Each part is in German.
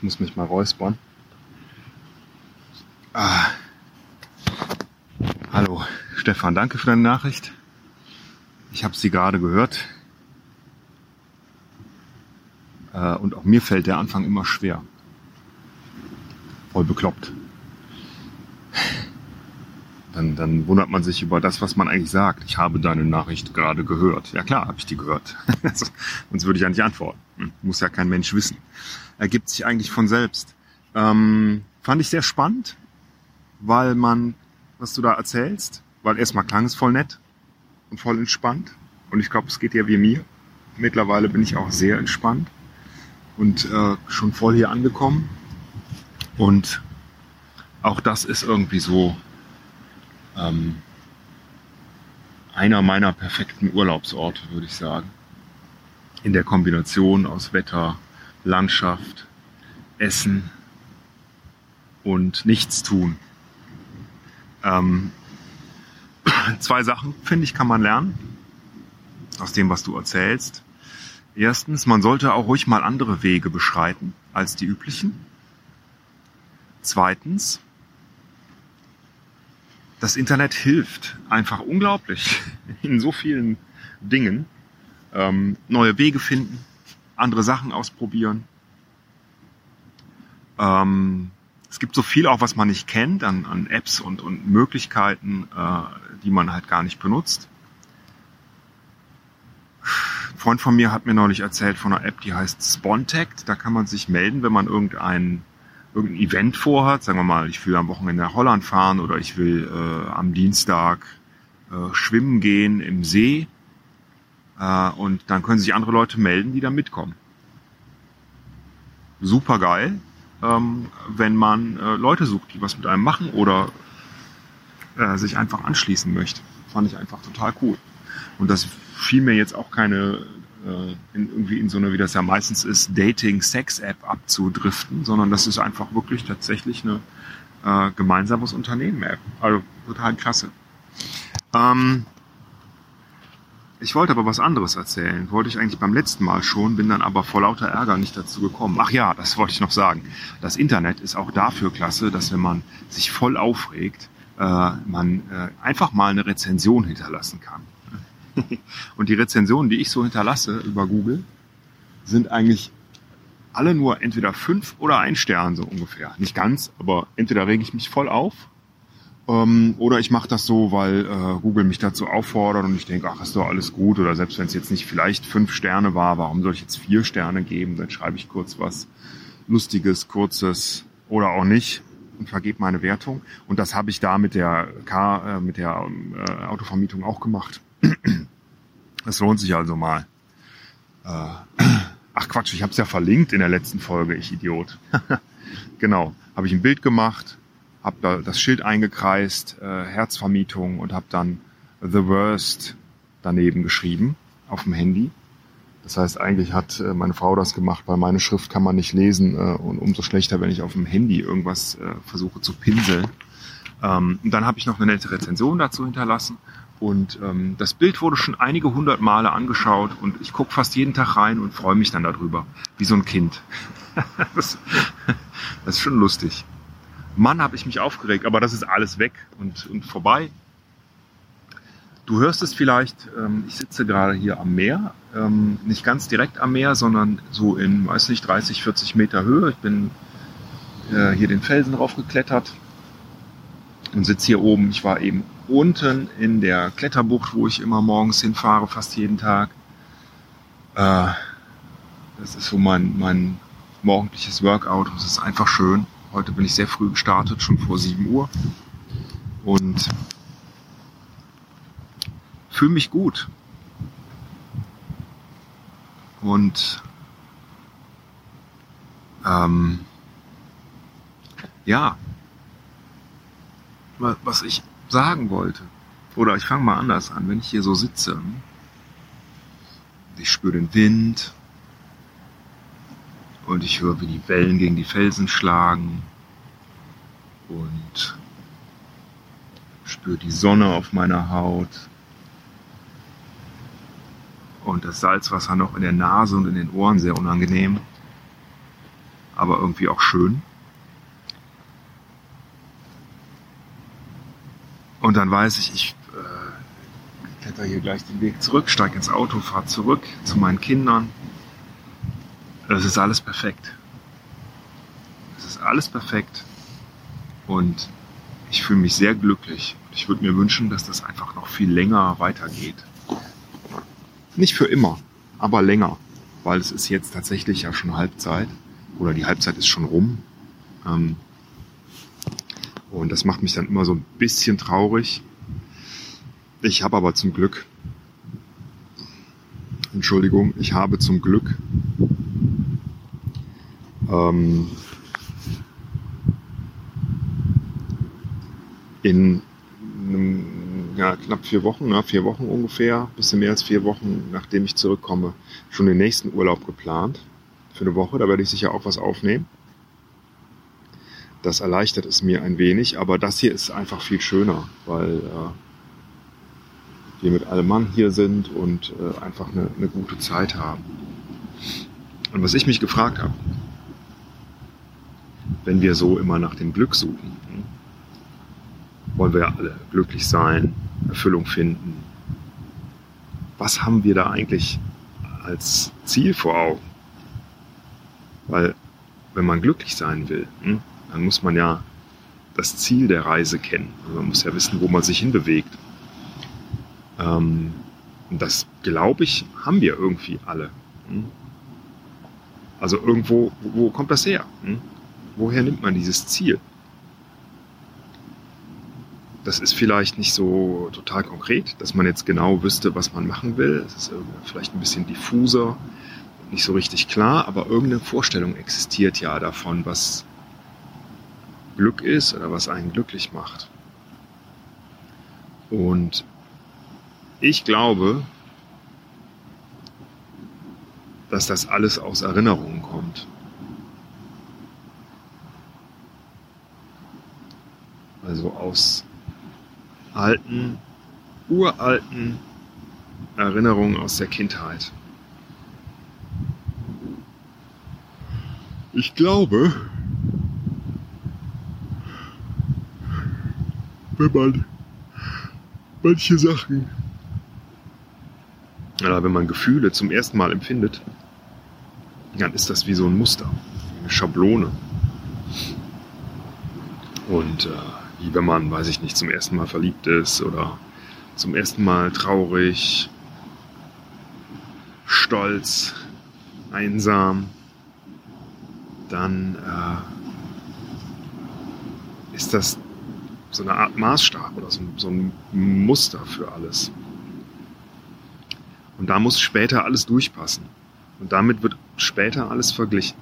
Ich muss mich mal räuspern. Ah. Hallo, Stefan, danke für deine Nachricht. Ich habe sie gerade gehört. Äh, und auch mir fällt der Anfang immer schwer. Voll bekloppt. Dann, dann wundert man sich über das, was man eigentlich sagt. Ich habe deine Nachricht gerade gehört. Ja klar, habe ich die gehört. Sonst würde ich ja nicht antworten. Hm, muss ja kein Mensch wissen. Ergibt sich eigentlich von selbst. Ähm, fand ich sehr spannend, weil man, was du da erzählst, weil erstmal klang es voll nett und voll entspannt. Und ich glaube, es geht ja wie mir. Mittlerweile bin ich auch sehr entspannt und äh, schon voll hier angekommen. Und auch das ist irgendwie so ähm, einer meiner perfekten Urlaubsorte, würde ich sagen. In der Kombination aus Wetter, Landschaft, Essen und Nichtstun. Ähm, zwei Sachen, finde ich, kann man lernen aus dem, was du erzählst. Erstens, man sollte auch ruhig mal andere Wege beschreiten als die üblichen. Zweitens, das Internet hilft einfach unglaublich in so vielen Dingen. Ähm, neue Wege finden, andere Sachen ausprobieren. Ähm, es gibt so viel auch, was man nicht kennt an, an Apps und, und Möglichkeiten, äh, die man halt gar nicht benutzt. Ein Freund von mir hat mir neulich erzählt von einer App, die heißt Spontact. Da kann man sich melden, wenn man irgendein, irgendein Event vorhat. Sagen wir mal, ich will am Wochenende nach Holland fahren oder ich will äh, am Dienstag äh, schwimmen gehen im See. Äh, und dann können sich andere Leute melden, die da mitkommen. Super geil ähm, wenn man äh, Leute sucht, die was mit einem machen oder äh, sich einfach anschließen möchte. Fand ich einfach total cool. Und das fiel mir jetzt auch keine äh, in, irgendwie in so eine, wie das ja meistens ist, Dating-Sex-App abzudriften, sondern das ist einfach wirklich tatsächlich eine äh, gemeinsames Unternehmen-App. Also total klasse. Ähm, ich wollte aber was anderes erzählen. Wollte ich eigentlich beim letzten Mal schon, bin dann aber vor lauter Ärger nicht dazu gekommen. Ach ja, das wollte ich noch sagen. Das Internet ist auch dafür klasse, dass wenn man sich voll aufregt, äh, man äh, einfach mal eine Rezension hinterlassen kann. Und die Rezensionen, die ich so hinterlasse über Google, sind eigentlich alle nur entweder fünf oder ein Stern so ungefähr. Nicht ganz, aber entweder rege ich mich voll auf ähm, oder ich mache das so, weil äh, Google mich dazu auffordert und ich denke, ach, ist doch alles gut. Oder selbst wenn es jetzt nicht vielleicht fünf Sterne war, warum soll ich jetzt vier Sterne geben? Dann schreibe ich kurz was Lustiges, Kurzes oder auch nicht und vergebe meine Wertung. Und das habe ich da mit der Car, äh, mit der äh, Autovermietung auch gemacht. Es lohnt sich also mal. Äh, ach Quatsch, ich habe es ja verlinkt in der letzten Folge, ich Idiot. genau, habe ich ein Bild gemacht, habe da das Schild eingekreist, äh, Herzvermietung und habe dann The Worst daneben geschrieben auf dem Handy. Das heißt, eigentlich hat äh, meine Frau das gemacht, weil meine Schrift kann man nicht lesen und umso schlechter, wenn ich auf dem Handy irgendwas versuche zu pinseln. Ähm, und dann habe ich noch eine nette Rezension dazu hinterlassen und ähm, das Bild wurde schon einige hundert Male angeschaut und ich gucke fast jeden Tag rein und freue mich dann darüber, wie so ein Kind. das, das ist schon lustig. Mann, habe ich mich aufgeregt, aber das ist alles weg und, und vorbei. Du hörst es vielleicht, ähm, ich sitze gerade hier am Meer, ähm, nicht ganz direkt am Meer, sondern so in, weiß nicht, 30, 40 Meter Höhe. Ich bin äh, hier den Felsen raufgeklettert und sitze hier oben. Ich war eben unten in der Kletterbucht, wo ich immer morgens hinfahre, fast jeden Tag. Äh, das ist so mein, mein morgendliches Workout. Es ist einfach schön. Heute bin ich sehr früh gestartet, schon vor 7 Uhr. Und fühle mich gut. Und ähm, ja, was ich sagen wollte, oder ich fange mal anders an, wenn ich hier so sitze, ich spüre den Wind, und ich höre, wie die Wellen gegen die Felsen schlagen und spüre die Sonne auf meiner Haut. und das Salzwasser noch in der Nase und in den Ohren sehr unangenehm, aber irgendwie auch schön. Und dann weiß ich, ich äh, kletter hier gleich den Weg zurück, steige ins Auto, fahre zurück zu meinen Kindern. Es ist alles perfekt. Es ist alles perfekt. Und ich fühle mich sehr glücklich. Ich würde mir wünschen, dass das einfach noch viel länger weitergeht. Nicht für immer, aber länger. Weil es ist jetzt tatsächlich ja schon Halbzeit. Oder die Halbzeit ist schon rum. Ähm, und das macht mich dann immer so ein bisschen traurig. Ich habe aber zum Glück, Entschuldigung, ich habe zum Glück ähm, in einem, ja, knapp vier Wochen, na, vier Wochen ungefähr, bisschen mehr als vier Wochen, nachdem ich zurückkomme, schon den nächsten Urlaub geplant. Für eine Woche, da werde ich sicher auch was aufnehmen. Das erleichtert es mir ein wenig, aber das hier ist einfach viel schöner, weil äh, wir mit allem Mann hier sind und äh, einfach eine, eine gute Zeit haben. Und was ich mich gefragt habe, wenn wir so immer nach dem Glück suchen, hm, wollen wir ja alle glücklich sein, Erfüllung finden. Was haben wir da eigentlich als Ziel vor Augen? Weil wenn man glücklich sein will, hm, dann muss man ja das Ziel der Reise kennen. Also man muss ja wissen, wo man sich hinbewegt. Ähm, und das, glaube ich, haben wir irgendwie alle. Hm? Also irgendwo, wo kommt das her? Hm? Woher nimmt man dieses Ziel? Das ist vielleicht nicht so total konkret, dass man jetzt genau wüsste, was man machen will. Es ist vielleicht ein bisschen diffuser, nicht so richtig klar, aber irgendeine Vorstellung existiert ja davon, was Glück ist oder was einen glücklich macht. Und ich glaube, dass das alles aus Erinnerungen kommt. Also aus alten, uralten Erinnerungen aus der Kindheit. Ich glaube, wenn man manche Sachen, oder wenn man Gefühle zum ersten Mal empfindet, dann ist das wie so ein Muster, eine Schablone. Und äh, wie wenn man, weiß ich nicht, zum ersten Mal verliebt ist oder zum ersten Mal traurig, stolz, einsam, dann äh, ist das so eine Art Maßstab oder so, so ein Muster für alles. Und da muss später alles durchpassen. Und damit wird später alles verglichen.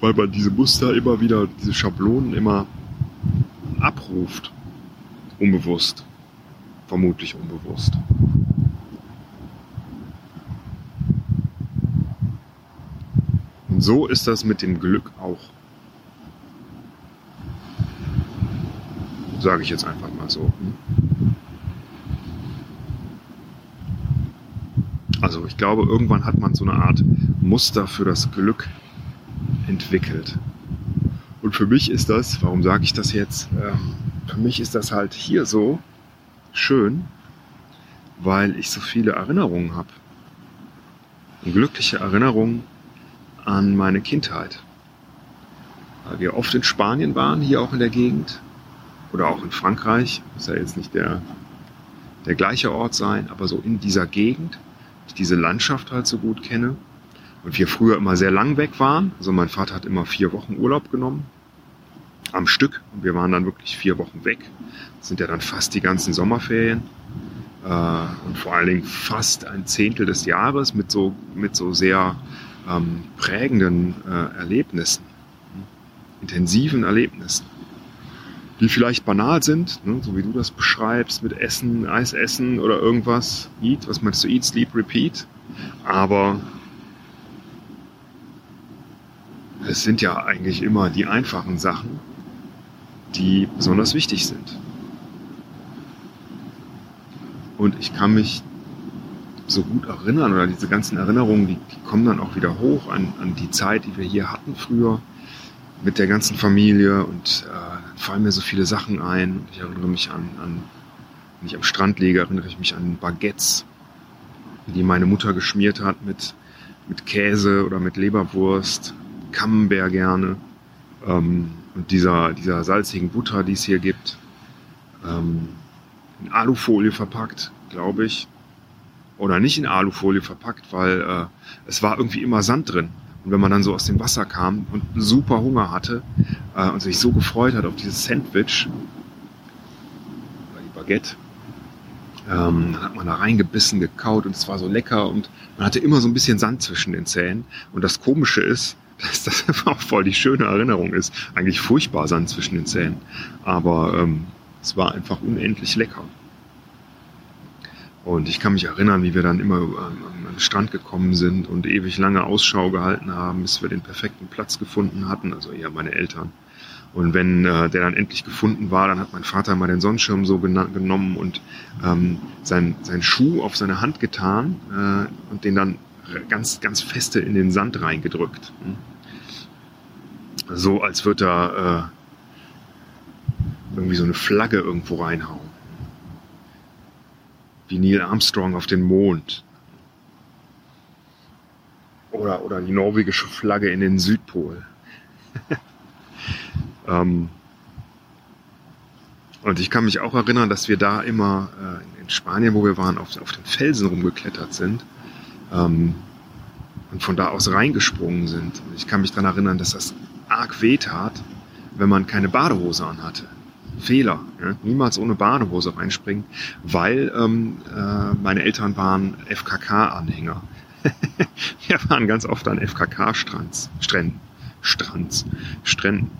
Weil man diese Muster immer wieder, diese Schablonen immer abruft. Unbewusst. Vermutlich unbewusst. Und so ist das mit dem Glück auch. Sage ich jetzt einfach mal so. Hm? Also ich glaube, irgendwann hat man so eine Art Muster für das Glück entwickelt. Und für mich ist das, warum sage ich das jetzt? Ähm, für mich ist das halt hier so schön, weil ich so viele Erinnerungen habe. Glückliche Erinnerungen an meine Kindheit. Weil wir oft in Spanien waren, hier auch in der Gegend oder auch in Frankreich, muss ja jetzt nicht der, der gleiche Ort sein, aber so in dieser Gegend, ich diese Landschaft halt so gut kenne. Und wir früher immer sehr lang weg waren. Also mein Vater hat immer vier Wochen Urlaub genommen am Stück und wir waren dann wirklich vier Wochen weg. Das sind ja dann fast die ganzen Sommerferien äh, und vor allen Dingen fast ein Zehntel des Jahres mit so, mit so sehr ähm, prägenden äh, Erlebnissen, intensiven Erlebnissen die vielleicht banal sind, ne, so wie du das beschreibst, mit Essen, Eis essen oder irgendwas. Eat, was meinst du? Eat, sleep, repeat. Aber es sind ja eigentlich immer die einfachen Sachen, die besonders wichtig sind. Und ich kann mich so gut erinnern oder diese ganzen Erinnerungen, die, die kommen dann auch wieder hoch an, an, die Zeit, die wir hier hatten früher mit der ganzen Familie und äh, fallen mir so viele Sachen ein. Ich erinnere mich an, an, wenn ich am Strand liege, erinnere ich mich an Baguettes, die meine Mutter geschmiert hat mit, mit Käse oder mit Leberwurst, Camembert gerne ähm, und dieser, dieser salzigen Butter, die es hier gibt. Ähm, in Alufolie verpackt, glaube ich oder nicht in Alufolie verpackt, weil äh, es war irgendwie immer Sand drin. Und wenn man dann so aus dem Wasser kam und super Hunger hatte äh, und sich so gefreut hat auf dieses Sandwich oder die Baguette, ähm, dann hat man da reingebissen, gekaut und es war so lecker und man hatte immer so ein bisschen Sand zwischen den Zähnen. Und das Komische ist, dass das auch voll die schöne Erinnerung ist. Eigentlich furchtbar Sand zwischen den Zähnen. Aber ähm, es war einfach unendlich lecker. Und ich kann mich erinnern, wie wir dann immer an, den Strand gekommen sind und ewig lange Ausschau gehalten haben, bis wir den perfekten Platz gefunden hatten, also eher meine Eltern. Und wenn äh, der dann endlich gefunden war, dann hat mein Vater mal den Sonnenschirm so genommen und ähm, sein, sein Schuh auf seine Hand getan äh, und den dann ganz, ganz feste in den Sand reingedrückt. So als würde er äh, irgendwie so eine Flagge irgendwo reinhauen wie Neil Armstrong auf den Mond. Oder, oder die norwegische Flagge in den Südpol. ähm, und ich kann mich auch erinnern, dass wir da immer äh, in Spanien, wo wir waren, auf, auf den Felsen rumgeklettert sind ähm, und von da aus reingesprungen sind. Ich kann mich daran erinnern, dass das arg weh tat, wenn man keine Badehose anhatte. Fehler. Ja? Niemals ohne Badehose reinspringen, weil ähm, äh, meine Eltern waren FKK-Anhänger. Wir waren ganz oft an FKK-Strands, Stränden, Strands, Stränden.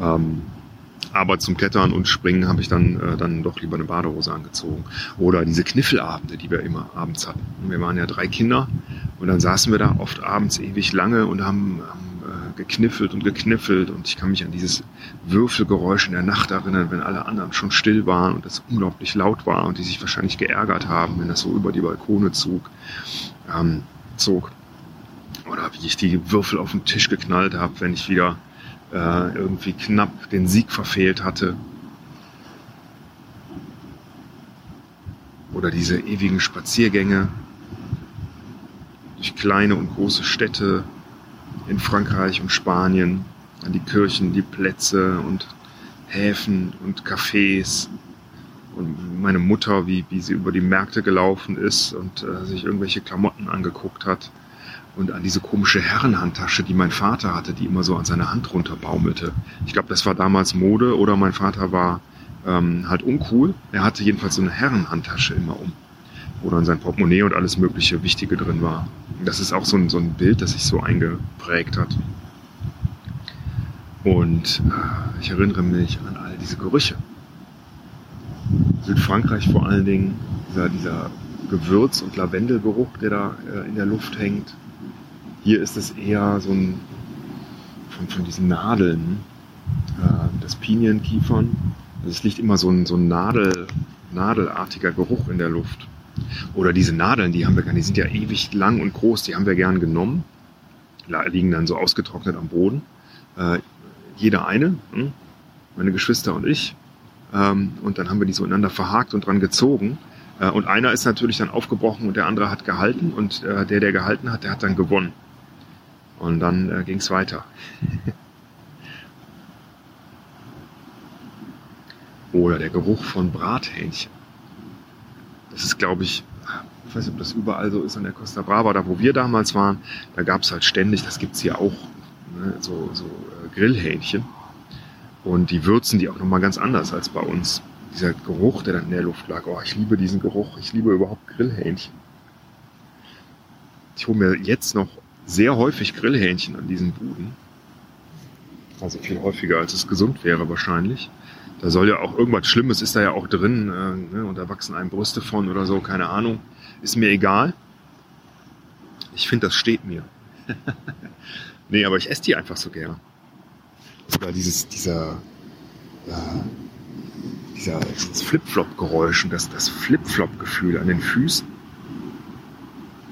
Ähm, aber zum Klettern und Springen habe ich dann, äh, dann doch lieber eine Badehose angezogen. Oder diese Kniffelabende, die wir immer abends hatten. Wir waren ja drei Kinder und dann saßen wir da oft abends ewig lange und haben, haben gekniffelt und gekniffelt und ich kann mich an dieses Würfelgeräusch in der Nacht erinnern, wenn alle anderen schon still waren und es unglaublich laut war und die sich wahrscheinlich geärgert haben, wenn das so über die Balkone zog. Ähm, zog. Oder wie ich die Würfel auf den Tisch geknallt habe, wenn ich wieder äh, irgendwie knapp den Sieg verfehlt hatte. Oder diese ewigen Spaziergänge durch kleine und große Städte, in Frankreich und Spanien, an die Kirchen, die Plätze und Häfen und Cafés und meine Mutter, wie, wie sie über die Märkte gelaufen ist und äh, sich irgendwelche Klamotten angeguckt hat und an diese komische Herrenhandtasche, die mein Vater hatte, die immer so an seine Hand runterbaumelte. Ich glaube, das war damals Mode oder mein Vater war ähm, halt uncool. Er hatte jedenfalls so eine Herrenhandtasche immer um wo dann sein Portemonnaie und alles mögliche Wichtige drin war. Das ist auch so ein, so ein Bild, das sich so eingeprägt hat. Und äh, ich erinnere mich an all diese Gerüche. Südfrankreich vor allen Dingen, dieser, dieser Gewürz- und Lavendelgeruch, der da äh, in der Luft hängt. Hier ist es eher so ein von, von diesen Nadeln, äh, das Pinienkiefern. Also es liegt immer so ein, so ein Nadel, nadelartiger Geruch in der Luft. Oder diese Nadeln, die haben wir gar, die sind ja ewig lang und groß, die haben wir gern genommen. Liegen dann so ausgetrocknet am Boden. Äh, jeder eine, hm? meine Geschwister und ich. Ähm, und dann haben wir die so ineinander verhakt und dran gezogen. Äh, und einer ist natürlich dann aufgebrochen und der andere hat gehalten. Und äh, der, der gehalten hat, der hat dann gewonnen. Und dann äh, ging es weiter. Oder der Geruch von Brathähnchen. Das ist, glaube ich, ich weiß nicht, ob das überall so ist an der Costa Brava, da wo wir damals waren, da gab es halt ständig, das gibt es hier auch, ne, so, so äh, Grillhähnchen. Und die würzen die auch nochmal ganz anders als bei uns. Dieser Geruch, der dann in der Luft lag, oh, ich liebe diesen Geruch, ich liebe überhaupt Grillhähnchen. Ich hole mir jetzt noch sehr häufig Grillhähnchen an diesen Buden. Also viel häufiger, als es gesund wäre wahrscheinlich. Da soll ja auch irgendwas Schlimmes ist da ja auch drin äh, ne, und da wachsen einem Brüste von oder so, keine Ahnung. Ist mir egal. Ich finde, das steht mir. nee, aber ich esse die einfach so gern. Oder dieses, dieser, äh, dieser, Flip-Flop-Geräusch und das, das Flip-Flop-Gefühl an den Füßen.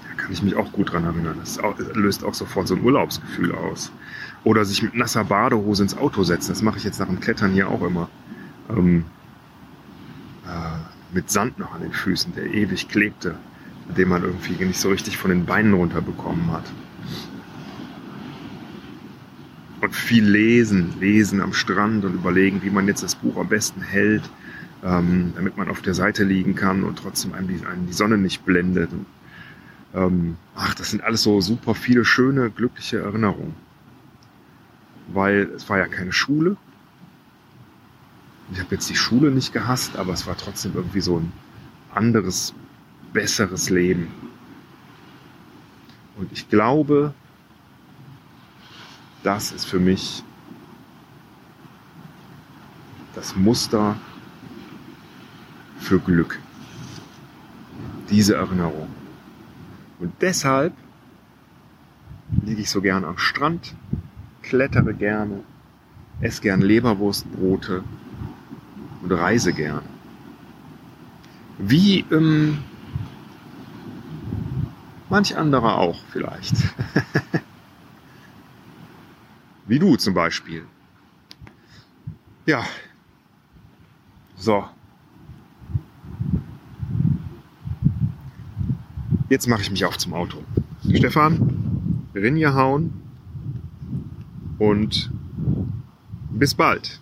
Da kann ich mich auch gut dran erinnern. Das auch, löst auch sofort so ein Urlaubsgefühl aus. Oder sich mit nasser Badehose ins Auto setzen. Das mache ich jetzt nach dem Klettern hier auch immer. Ähm, äh, mit Sand noch an den Füßen, der ewig klebte, den man irgendwie nicht so richtig von den Beinen runterbekommen hat. Und viel lesen, lesen am Strand und überlegen, wie man jetzt das Buch am besten hält, ähm, damit man auf der Seite liegen kann und trotzdem einem die, einem die Sonne nicht blendet. Und, ähm, ach, das sind alles so super viele schöne, glückliche Erinnerungen. Weil es war ja keine Schule. Ich habe jetzt die Schule nicht gehasst, aber es war trotzdem irgendwie so ein anderes, besseres Leben. Und ich glaube, das ist für mich das Muster für Glück. Diese Erinnerung. Und deshalb liege ich so gern am Strand, klettere gerne, esse gern Leberwurstbrote und reise gern. Wie ähm, manch anderer auch vielleicht. Wie du zum Beispiel. Ja. So. Jetzt mache ich mich auf zum Auto. Stefan, Rinje hauen und bis bald.